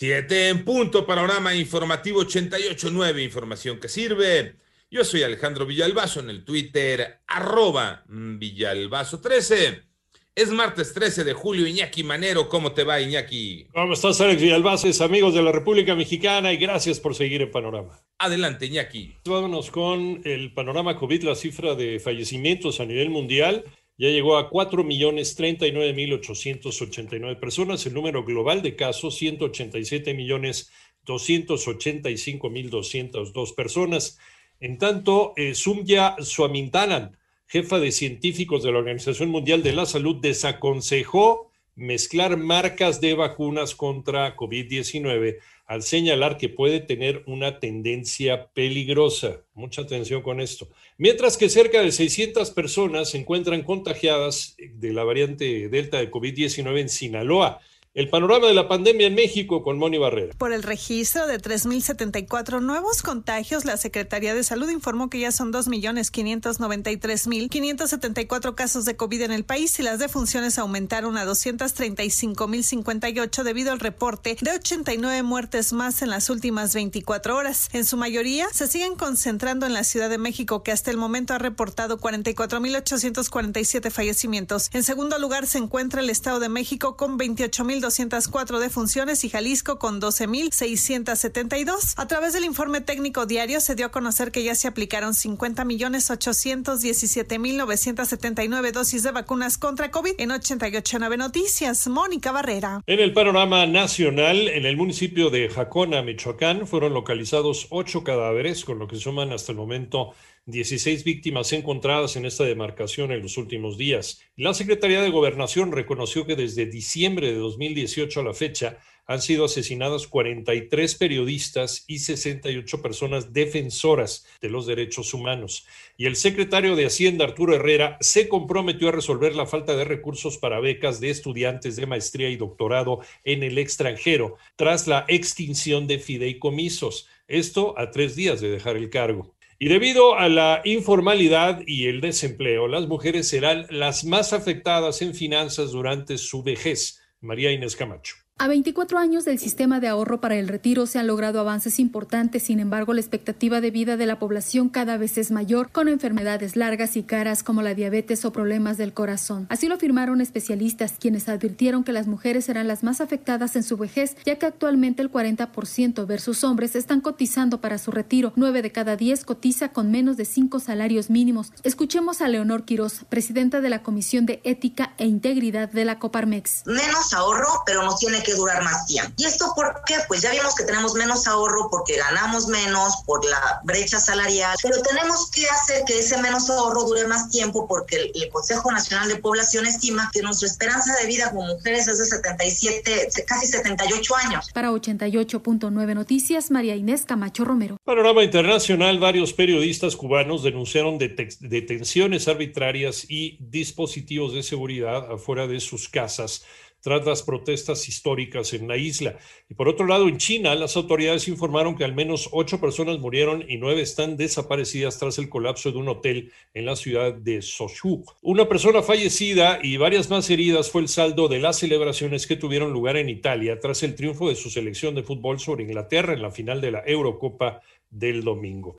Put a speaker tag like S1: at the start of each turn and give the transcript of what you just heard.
S1: Siete en punto, panorama informativo 88.9, información que sirve. Yo soy Alejandro Villalbazo en el Twitter, arroba Villalbazo13. Es martes 13 de julio, Iñaki Manero, ¿cómo te va Iñaki?
S2: ¿Cómo estás Alex Villalbazo, amigos de la República Mexicana y gracias por seguir el panorama?
S1: Adelante Iñaki.
S2: Vámonos con el panorama COVID, la cifra de fallecimientos a nivel mundial ya llegó a 4.039.889 personas. El número global de casos, 187.285.202 personas. En tanto, eh, Sumya jefa de científicos de la Organización Mundial de la Salud, desaconsejó mezclar marcas de vacunas contra COVID-19 al señalar que puede tener una tendencia peligrosa. Mucha atención con esto. Mientras que cerca de 600 personas se encuentran contagiadas de la variante Delta de COVID-19 en Sinaloa. El panorama de la pandemia en México con Moni Barrera.
S3: Por el registro de 3.074 nuevos contagios, la Secretaría de Salud informó que ya son 2.593.574 casos de COVID en el país y las defunciones aumentaron a 235.058 debido al reporte de 89 muertes más en las últimas 24 horas. En su mayoría se siguen concentrando en la Ciudad de México, que hasta el momento ha reportado 44.847 fallecimientos. En segundo lugar se encuentra el Estado de México con 28.000 204 defunciones y Jalisco con 12.672. A través del informe técnico diario se dio a conocer que ya se aplicaron 50 millones 817 mil 979 dosis de vacunas contra COVID en 88 Noticias. Mónica Barrera.
S2: En el panorama nacional, en el municipio de Jacona, Michoacán, fueron localizados ocho cadáveres, con lo que suman hasta el momento 16 víctimas encontradas en esta demarcación en los últimos días. La Secretaría de Gobernación reconoció que desde diciembre de 2018 a la fecha han sido asesinadas 43 periodistas y 68 personas defensoras de los derechos humanos. Y el secretario de Hacienda, Arturo Herrera, se comprometió a resolver la falta de recursos para becas de estudiantes de maestría y doctorado en el extranjero tras la extinción de fideicomisos. Esto a tres días de dejar el cargo. Y debido a la informalidad y el desempleo, las mujeres serán las más afectadas en finanzas durante su vejez. María Inés Camacho.
S4: A 24 años del sistema de ahorro para el retiro se han logrado avances importantes, sin embargo la expectativa de vida de la población cada vez es mayor, con enfermedades largas y caras como la diabetes o problemas del corazón. Así lo afirmaron especialistas, quienes advirtieron que las mujeres serán las más afectadas en su vejez, ya que actualmente el 40% versus hombres están cotizando para su retiro. 9 de cada 10 cotiza con menos de 5 salarios mínimos. Escuchemos a Leonor Quiroz, presidenta de la Comisión de Ética e Integridad de la Coparmex.
S5: Menos ahorro, pero no tiene que durar más tiempo. ¿Y esto por qué? Pues ya vimos que tenemos menos ahorro porque ganamos menos por la brecha salarial, pero tenemos que hacer que ese menos ahorro dure más tiempo porque el, Consejo Nacional de Población estima que nuestra esperanza de vida como mujeres es de 77, casi 78 años.
S4: Para 88.9 Noticias, María Inés Camacho Romero.
S2: Panorama internacional, varios periodistas cubanos denunciaron detenciones arbitrarias y dispositivos de seguridad afuera de sus casas tras las protestas históricas en la isla. Y por otro lado, en China, las autoridades informaron que al menos ocho personas murieron y nueve están desaparecidas tras el colapso de un hotel en la ciudad de Sozhou. Una persona fallecida y varias más heridas fue el saldo de las celebraciones que tuvieron lugar en Italia tras el triunfo de su selección de fútbol sobre Inglaterra en la final de la Eurocopa del domingo.